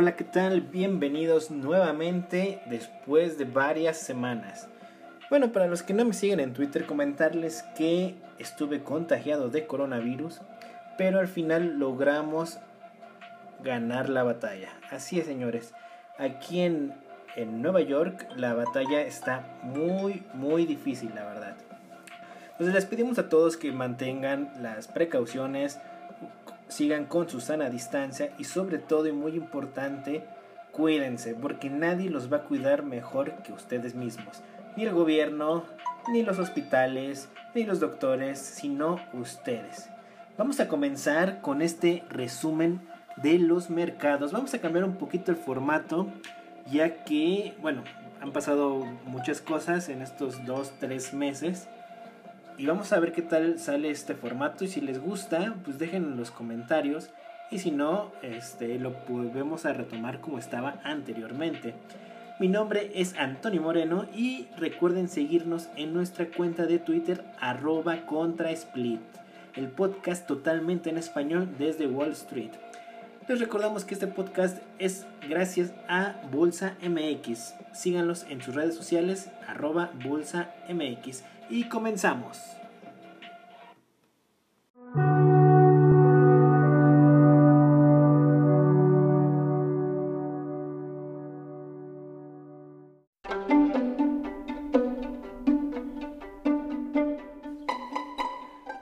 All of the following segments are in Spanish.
Hola, ¿qué tal? Bienvenidos nuevamente después de varias semanas. Bueno, para los que no me siguen en Twitter, comentarles que estuve contagiado de coronavirus, pero al final logramos ganar la batalla. Así es, señores. Aquí en, en Nueva York la batalla está muy, muy difícil, la verdad. Entonces les pedimos a todos que mantengan las precauciones, sigan con su sana distancia y sobre todo y muy importante, cuídense, porque nadie los va a cuidar mejor que ustedes mismos. Ni el gobierno, ni los hospitales, ni los doctores, sino ustedes. Vamos a comenzar con este resumen de los mercados. Vamos a cambiar un poquito el formato, ya que, bueno, han pasado muchas cosas en estos dos, tres meses y vamos a ver qué tal sale este formato y si les gusta, pues dejen en los comentarios y si no, este, lo volvemos a retomar como estaba anteriormente. Mi nombre es Antonio Moreno y recuerden seguirnos en nuestra cuenta de Twitter arroba contrasplit, el podcast totalmente en español desde Wall Street. Les recordamos que este podcast es gracias a Bolsa MX. Síganlos en sus redes sociales arroba Bolsa MX y comenzamos.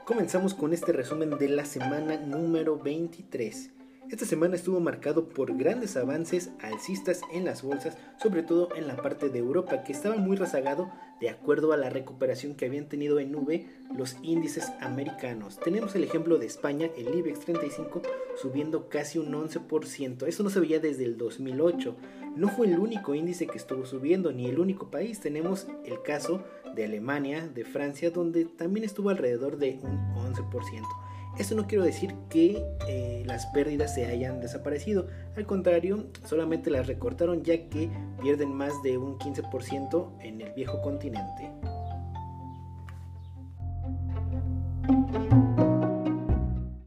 Comenzamos con este resumen de la semana número 23. Esta semana estuvo marcado por grandes avances alcistas en las bolsas, sobre todo en la parte de Europa, que estaba muy rezagado de acuerdo a la recuperación que habían tenido en nube los índices americanos. Tenemos el ejemplo de España, el IBEX 35 subiendo casi un 11%. Eso no se veía desde el 2008. No fue el único índice que estuvo subiendo, ni el único país. Tenemos el caso de Alemania, de Francia, donde también estuvo alrededor de un 11%. Esto no quiero decir que eh, las pérdidas se hayan desaparecido, al contrario, solamente las recortaron ya que pierden más de un 15% en el viejo continente.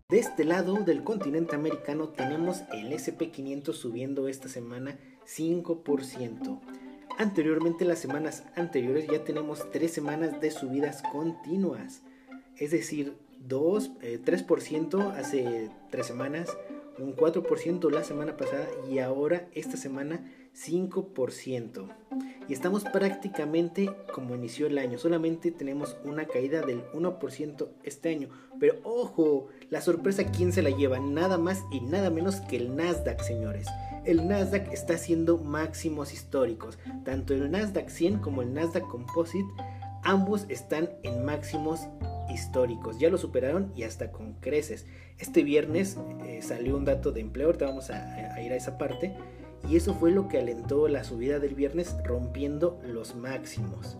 De este lado del continente americano tenemos el SP500 subiendo esta semana 5%. Anteriormente, las semanas anteriores ya tenemos 3 semanas de subidas continuas. Es decir, 2, 3% eh, hace 3 semanas, un 4% la semana pasada y ahora esta semana 5%. Y estamos prácticamente como inició el año, solamente tenemos una caída del 1% este año. Pero ojo, la sorpresa, ¿quién se la lleva? Nada más y nada menos que el Nasdaq, señores. El Nasdaq está haciendo máximos históricos. Tanto el Nasdaq 100 como el Nasdaq Composite, ambos están en máximos históricos. Ya lo superaron y hasta con creces. Este viernes eh, salió un dato de empleo, ahorita vamos a, ir a esa parte. Y eso fue lo que alentó la subida del viernes rompiendo los máximos.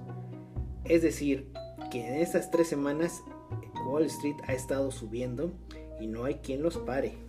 Es decir, que en estas tres semanas Wall Street ha estado subiendo y no hay quien los pare.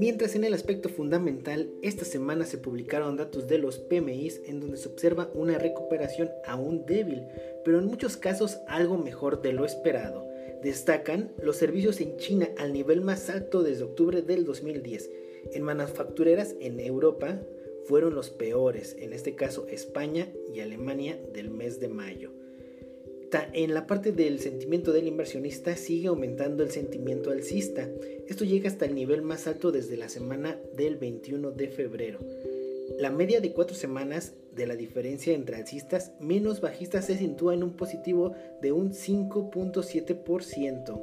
Mientras en el aspecto fundamental, esta semana se publicaron datos de los PMIs en donde se observa una recuperación aún débil, pero en muchos casos algo mejor de lo esperado. Destacan los servicios en China al nivel más alto desde octubre del 2010. En manufactureras en Europa fueron los peores, en este caso España y Alemania del mes de mayo en la parte del sentimiento del inversionista sigue aumentando el sentimiento alcista. Esto llega hasta el nivel más alto desde la semana del 21 de febrero. La media de cuatro semanas de la diferencia entre alcistas menos bajistas se sitúa en un positivo de un 5.7%.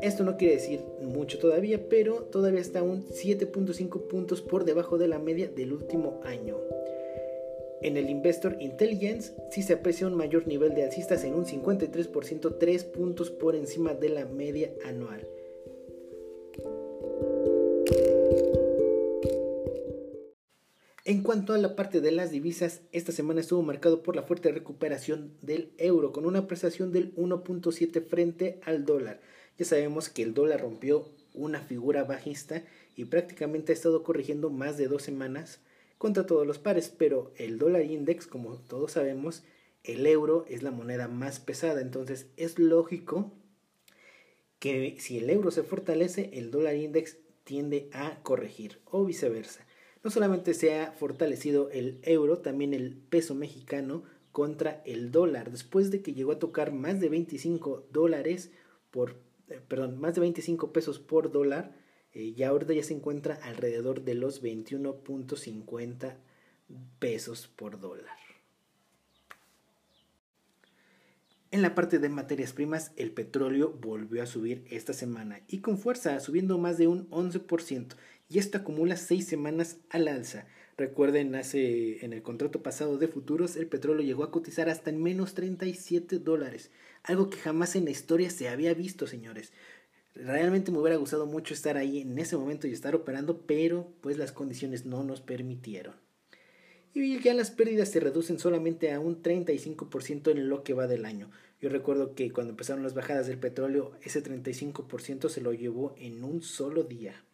Esto no quiere decir mucho todavía, pero todavía está un 7.5 puntos por debajo de la media del último año. En el Investor Intelligence sí se aprecia un mayor nivel de alcistas en un 53%, 3 puntos por encima de la media anual. En cuanto a la parte de las divisas, esta semana estuvo marcado por la fuerte recuperación del euro, con una apreciación del 1.7 frente al dólar. Ya sabemos que el dólar rompió una figura bajista y prácticamente ha estado corrigiendo más de dos semanas contra todos los pares, pero el dólar index, como todos sabemos, el euro es la moneda más pesada, entonces es lógico que si el euro se fortalece, el dólar index tiende a corregir o viceversa. No solamente se ha fortalecido el euro, también el peso mexicano contra el dólar, después de que llegó a tocar más de 25 dólares por, eh, perdón, más de 25 pesos por dólar, eh, ya ahorita ya se encuentra alrededor de los 21.50 pesos por dólar. En la parte de materias primas, el petróleo volvió a subir esta semana y con fuerza, subiendo más de un 11%, y esto acumula seis semanas al alza. Recuerden, hace en el contrato pasado de futuros, el petróleo llegó a cotizar hasta en menos 37 dólares, algo que jamás en la historia se había visto, señores. Realmente me hubiera gustado mucho estar ahí en ese momento y estar operando, pero pues las condiciones no nos permitieron y ya las pérdidas se reducen solamente a un 35% en lo que va del año. Yo recuerdo que cuando empezaron las bajadas del petróleo, ese 35% se lo llevó en un solo día.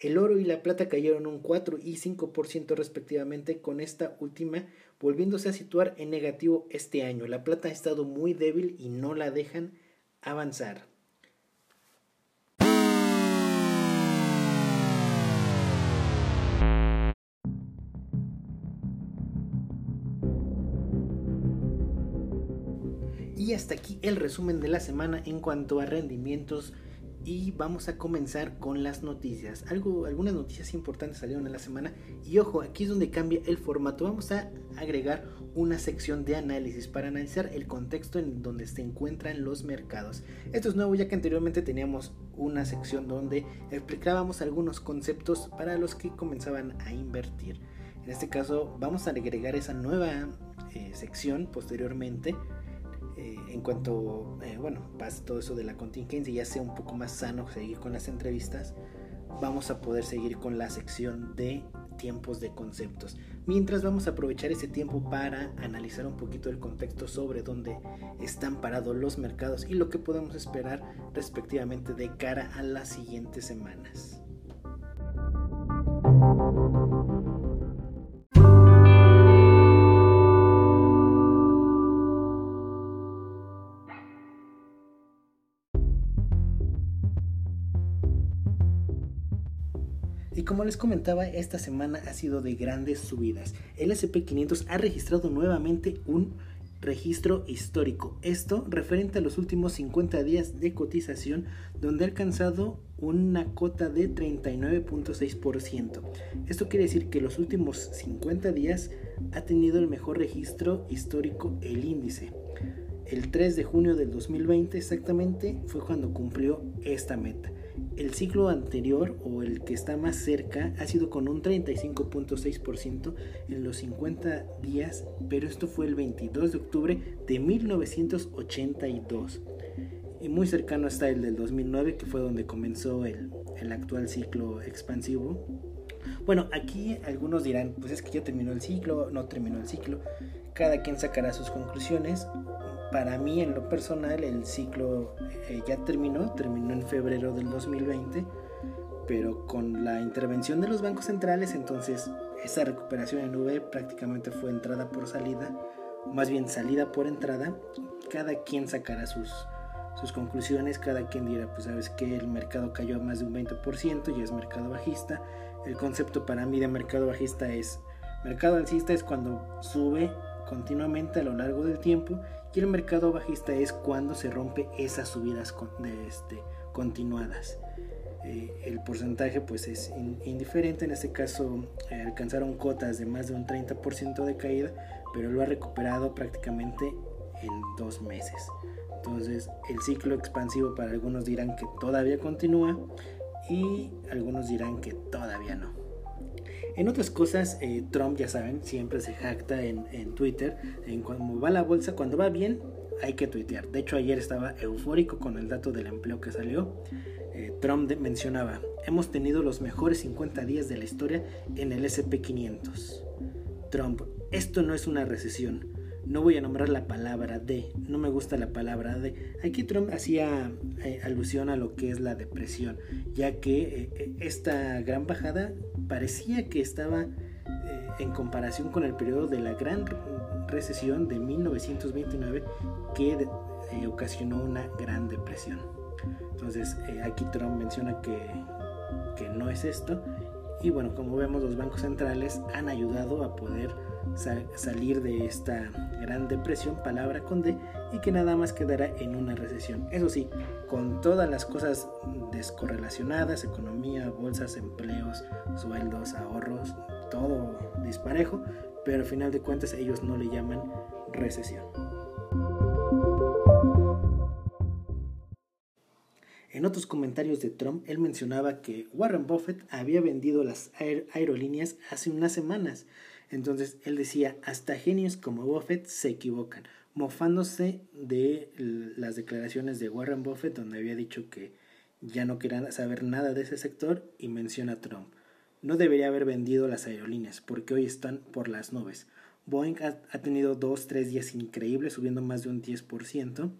El oro y la plata cayeron un 4 y 5% respectivamente, con esta última volviéndose a situar en negativo este año. La plata ha estado muy débil y no la dejan avanzar. Hasta aquí el resumen de la semana en cuanto a rendimientos y vamos a comenzar con las noticias. Algo, algunas noticias importantes salieron en la semana y ojo, aquí es donde cambia el formato. Vamos a agregar una sección de análisis para analizar el contexto en donde se encuentran los mercados. Esto es nuevo ya que anteriormente teníamos una sección donde explicábamos algunos conceptos para los que comenzaban a invertir. En este caso vamos a agregar esa nueva eh, sección posteriormente eh, en cuanto, eh, bueno, pase todo eso de la contingencia y ya sea un poco más sano seguir con las entrevistas, vamos a poder seguir con la sección de tiempos de conceptos. Mientras vamos a aprovechar ese tiempo para analizar un poquito el contexto sobre dónde están parados los mercados y lo que podemos esperar respectivamente de cara a las siguientes semanas. Y como les comentaba, esta semana ha sido de grandes subidas. El SP500 ha registrado nuevamente un registro histórico. Esto referente a los últimos 50 días de cotización donde ha alcanzado una cota de 39.6%. Esto quiere decir que los últimos 50 días ha tenido el mejor registro histórico el índice. El 3 de junio del 2020 exactamente fue cuando cumplió esta meta. El ciclo anterior o el que está más cerca ha sido con un 35.6% en los 50 días, pero esto fue el 22 de octubre de 1982. Y muy cercano está el del 2009, que fue donde comenzó el, el actual ciclo expansivo. Bueno, aquí algunos dirán, pues es que ya terminó el ciclo, no terminó el ciclo. Cada quien sacará sus conclusiones para mí en lo personal el ciclo eh, ya terminó, terminó en febrero del 2020, pero con la intervención de los bancos centrales, entonces esa recuperación en V prácticamente fue entrada por salida, más bien salida por entrada. Cada quien sacará sus, sus conclusiones, cada quien dirá, pues sabes que el mercado cayó más de un 20% y es mercado bajista. El concepto para mí de mercado bajista es, mercado alcista es cuando sube continuamente a lo largo del tiempo y el mercado bajista es cuando se rompe esas subidas este, continuadas. Eh, el porcentaje pues es indiferente, en este caso eh, alcanzaron cotas de más de un 30% de caída, pero lo ha recuperado prácticamente en dos meses. Entonces el ciclo expansivo para algunos dirán que todavía continúa y algunos dirán que todavía no. En otras cosas, eh, Trump, ya saben, siempre se jacta en, Twitter, en cómo va la bolsa, cuando va bien, hay que tuitear. De hecho, ayer estaba eufórico con el dato del empleo que salió. Eh, Trump mencionaba, hemos tenido los mejores 50 días de la historia en el SP500. Trump, esto no es una recesión. No voy a nombrar la palabra de, no me gusta la palabra de. Aquí Trump hacía eh, alusión a lo que es la depresión, ya que eh, eh, esta gran bajada parecía que estaba en comparación con el periodo de la gran recesión de 1929 que ocasionó una gran depresión. Entonces aquí Trump menciona que, que no es esto y bueno, como vemos los bancos centrales han ayudado a poder salir de esta gran depresión, palabra con D, y que nada más quedará en una recesión. Eso sí, con todas las cosas descorrelacionadas, economía, bolsas, empleos, sueldos, ahorros, todo disparejo, pero al final de cuentas ellos no le llaman recesión. En otros comentarios de Trump, él mencionaba que Warren Buffett había vendido las aerolíneas hace unas semanas, entonces él decía, hasta genios como Buffett se equivocan, mofándose de las declaraciones de Warren Buffett donde había dicho que ya no querían saber nada de ese sector y menciona a Trump. No debería haber vendido las aerolíneas porque hoy están por las nubes. Boeing ha, tenido dos, tres días increíbles, subiendo más de un 10%.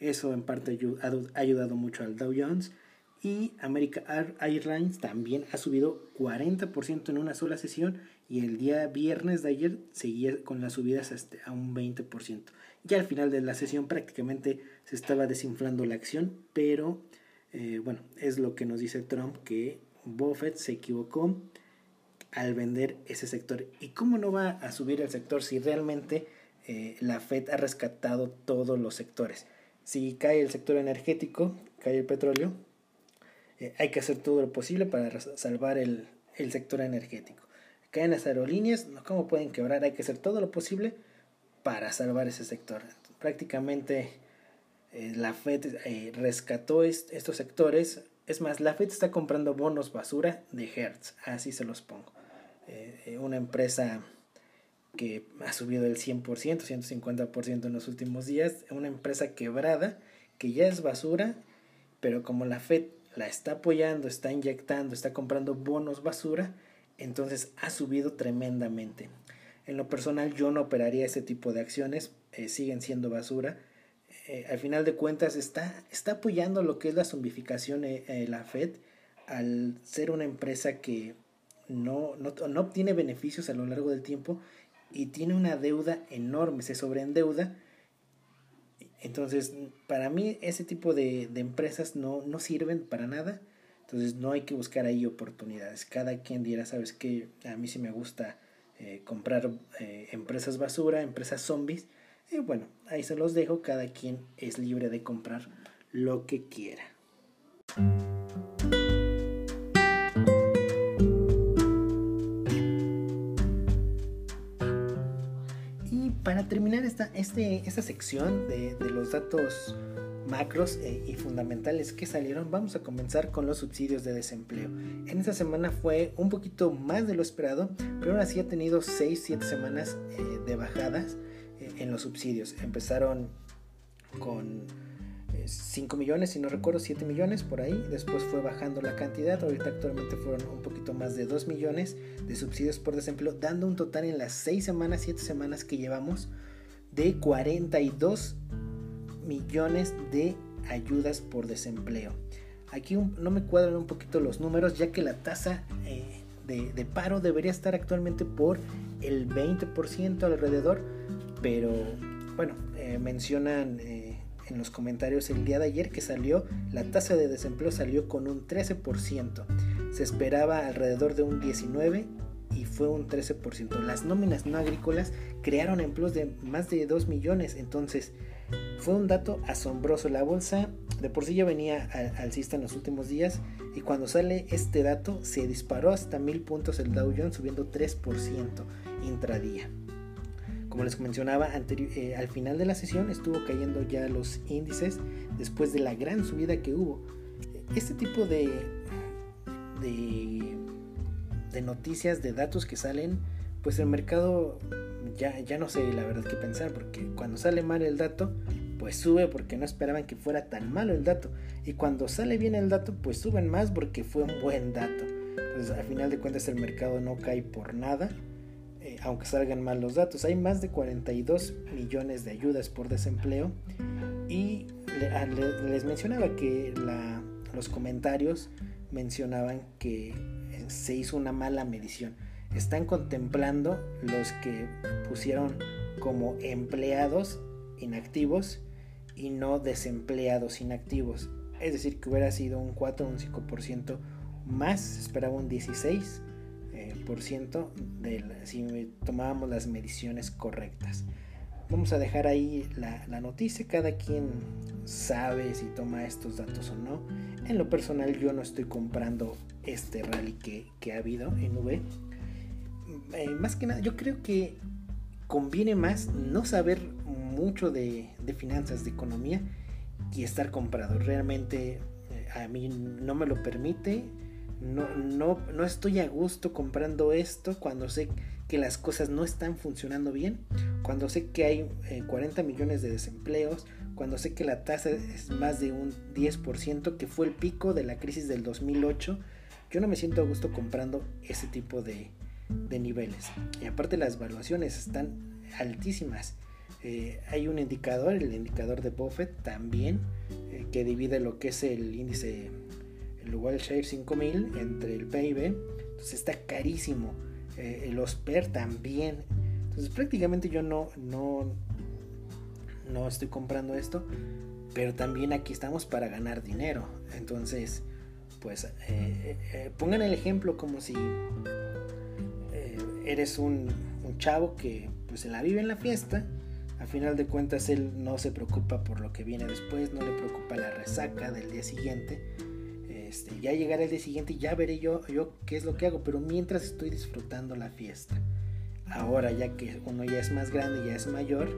Eso en parte ha ayudado mucho al Dow Jones. Y American Airlines también ha subido 40% en una sola sesión y el día viernes de ayer seguía con las subidas hasta a un 20%. Ya al final de la sesión prácticamente se estaba desinflando la acción, pero eh, bueno, es lo que nos dice Trump que Buffett se equivocó al vender ese sector. ¿Y cómo no va a subir el sector si realmente eh, la Fed ha rescatado todos los sectores? Si cae el sector energético, cae el petróleo, eh, hay que hacer todo lo posible para salvar el sector energético caen las aerolíneas, ¿cómo pueden quebrar? Hay que hacer todo lo posible para salvar ese sector. Prácticamente eh, la Fed eh, rescató estos sectores. Es más, la Fed está comprando bonos basura de Hertz, así se los pongo. Una empresa que ha subido el 100%, 150% en los últimos días, una empresa quebrada que ya es basura, pero como la Fed la está apoyando, está inyectando, está comprando bonos basura, entonces ha subido tremendamente. En lo personal yo no operaría ese tipo de acciones, eh, siguen siendo basura. Eh, al final de cuentas está, está apoyando lo que es la zombificación eh, la Fed al ser una empresa que no, no, no, obtiene beneficios a lo largo del tiempo y tiene una deuda enorme, se sobreendeuda. Entonces, para mí ese tipo de, de empresas no, no sirven para nada entonces no hay que buscar ahí oportunidades. Cada quien dirá, sabes que a mí sí me gusta eh, comprar eh, empresas basura, empresas zombies. Y bueno, ahí se los dejo. Cada quien es libre de comprar lo que quiera. Terminar esta, este, esta sección de, de los datos macros eh, y fundamentales que salieron, vamos a comenzar con los subsidios de desempleo. En esta semana fue un poquito más de lo esperado, pero aún así ha tenido 6-7 semanas eh, de bajadas eh, en los subsidios. Empezaron con 5 millones, si no recuerdo, 7 millones por ahí. Después fue bajando la cantidad. Ahorita actualmente fueron un poquito más de 2 millones de subsidios por desempleo, dando un total en las 6 semanas, 7 semanas que llevamos de 42 millones de ayudas por desempleo. Aquí no me cuadran un poquito los números ya que la tasa eh, de, paro debería estar actualmente por el 20% alrededor, pero bueno, eh, mencionan eh, en los comentarios el día de ayer que salió, la tasa de desempleo salió con un 13%, se esperaba alrededor de un 19% y fue un 13%. Las nóminas no agrícolas crearon empleos de más de 2 millones, entonces fue un dato asombroso. La bolsa de por sí ya venía alcista en los últimos días y cuando sale este dato se disparó hasta mil puntos el Dow Jones subiendo 3% intradía. Como les mencionaba eh, al final de la sesión estuvo cayendo ya los índices después de la gran subida que hubo. Este tipo de, de, de noticias, de datos que salen, pues el mercado ya, ya no sé la verdad qué pensar, porque cuando sale mal el dato, pues sube porque no esperaban que fuera tan malo el dato. Y cuando sale bien el dato, pues suben más porque fue un buen dato. Entonces, al final de cuentas, el mercado no cae por nada. Eh, aunque salgan mal los datos. Hay más de 42 millones de ayudas por desempleo y les mencionaba que los comentarios mencionaban que se hizo una mala medición. Están contemplando los que pusieron como empleados inactivos y no desempleados inactivos. Es decir, que hubiera sido un 4 o un 5% más, esperaba un 16% eh, por ciento de si tomábamos las mediciones correctas. Vamos a dejar ahí la, noticia, cada quien sabe si toma estos datos o no. En lo personal yo no estoy comprando este rally que, ha habido en V. Eh, más que nada, yo creo que conviene más no saber mucho de, finanzas, de economía y estar comprado. Realmente eh, a mí no me lo permite. No, no, no estoy a gusto comprando esto cuando sé que las cosas no están funcionando bien, cuando sé que hay 40 eh, millones de desempleos, cuando sé que la tasa es más de un 10%, que fue el pico de la crisis del 2008, yo no me siento a gusto comprando ese tipo de, de niveles. Y aparte las valuaciones están altísimas. Eh, hay un indicador, el indicador de Buffett también, eh, que divide lo que es el índice, el Share 5000 entre el PIB. Entonces está carísimo. Eh, los PER también. Entonces prácticamente yo no, no, no estoy comprando esto. Pero también aquí estamos para ganar dinero. Entonces, pues pongan el ejemplo como si eres un, un chavo que pues se la vive en la fiesta. A final de cuentas él no se preocupa por lo que viene después, no le preocupa la resaca del día siguiente. Este, ya llegará el día siguiente y ya veré yo, yo qué es lo que hago, pero mientras estoy disfrutando la fiesta. Ahora ya que uno ya es más grande, ya es mayor,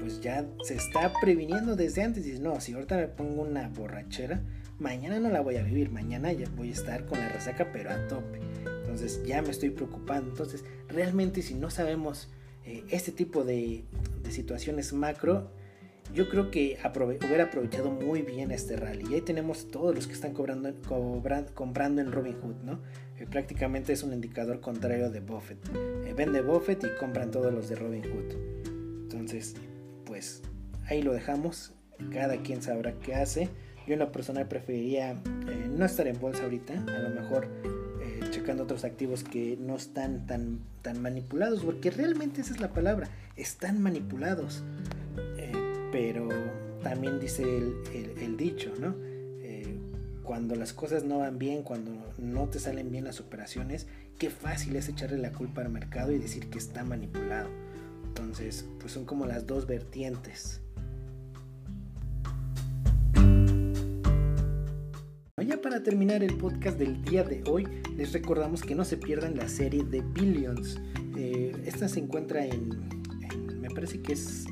pues ya se está previniendo desde antes. Dice, no, si ahorita me pongo una borrachera, mañana no la voy a vivir, mañana ya voy a estar con la resaca, pero a tope. Entonces ya me estoy preocupando. Entonces, realmente si no sabemos eh, este tipo de, situaciones macro, yo creo que hubiera aprovechado muy bien este rally. Y ahí tenemos todos los que están cobrando, comprando en Robinhood, ¿no? Eh, prácticamente es un indicador contrario de Buffett. Eh, vende Buffett y compran todos los de Robinhood. Entonces, pues ahí lo dejamos. Cada quien sabrá qué hace. Yo en lo personal preferiría no estar en bolsa ahorita. A lo mejor checando otros activos que no están tan, tan manipulados, porque realmente esa es la palabra, están manipulados. Pero también dice el, dicho, ¿no? Eh, cuando las cosas no van bien, cuando no te salen bien las operaciones, qué fácil es echarle la culpa al mercado y decir que está manipulado. Entonces, pues son como las dos vertientes. Ya para terminar el podcast del día de hoy, les recordamos que no se pierdan la serie de Billions. Eh, esta se encuentra en, me parece que es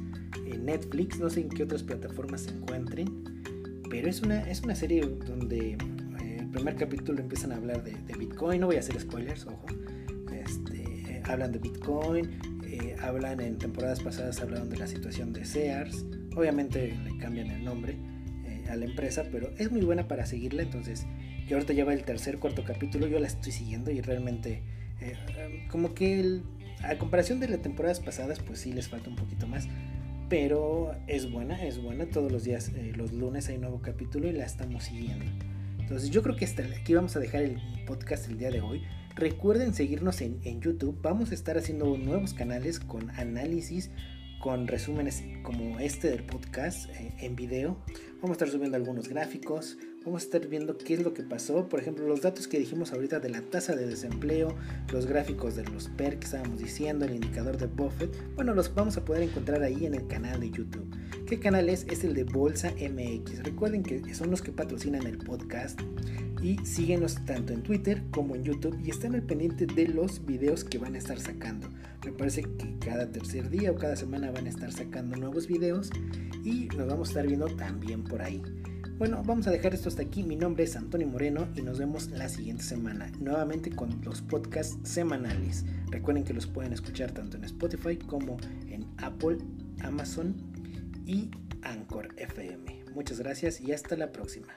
Netflix, no sé en qué otras plataformas se encuentren, pero es una, es una serie donde eh, el primer capítulo empiezan a hablar de, Bitcoin, no voy a hacer spoilers, ojo. Este, hablan de Bitcoin, eh, hablan en temporadas pasadas, hablaron de la situación de Sears, obviamente le cambian el nombre a la empresa, pero es muy buena para seguirla, entonces yo ahorita lleva el tercer, cuarto capítulo, yo la estoy siguiendo y realmente eh, como que a comparación de las temporadas pasadas, pues sí les falta un poquito más, pero es buena, es buena, todos los días, eh, los lunes hay un nuevo capítulo y la estamos siguiendo. Entonces yo creo que hasta aquí vamos a dejar el podcast el día de hoy. Recuerden seguirnos en, en YouTube, vamos a estar haciendo nuevos canales con análisis con resúmenes como este del podcast eh, en video. Vamos a estar subiendo algunos gráficos, vamos a estar viendo qué es lo que pasó. Por ejemplo, los datos que dijimos ahorita de la tasa de desempleo, los gráficos de los PER que estábamos diciendo, el indicador de Buffett. Bueno, los vamos a poder encontrar ahí en el canal de YouTube. ¿Qué canal es? Es el de Bolsa MX. Recuerden que son los que patrocinan el podcast y síguenos tanto en Twitter como en YouTube y estén al pendiente de los videos que van a estar sacando. Me parece que cada tercer día o cada semana van a estar sacando nuevos videos y nos vamos a estar viendo también por ahí. Bueno, vamos a dejar esto hasta aquí. Mi nombre es Antonio Moreno y nos vemos la siguiente semana, nuevamente con los podcasts semanales. Recuerden que los pueden escuchar tanto en Spotify como en Apple, Amazon y Anchor FM. Muchas gracias y hasta la próxima.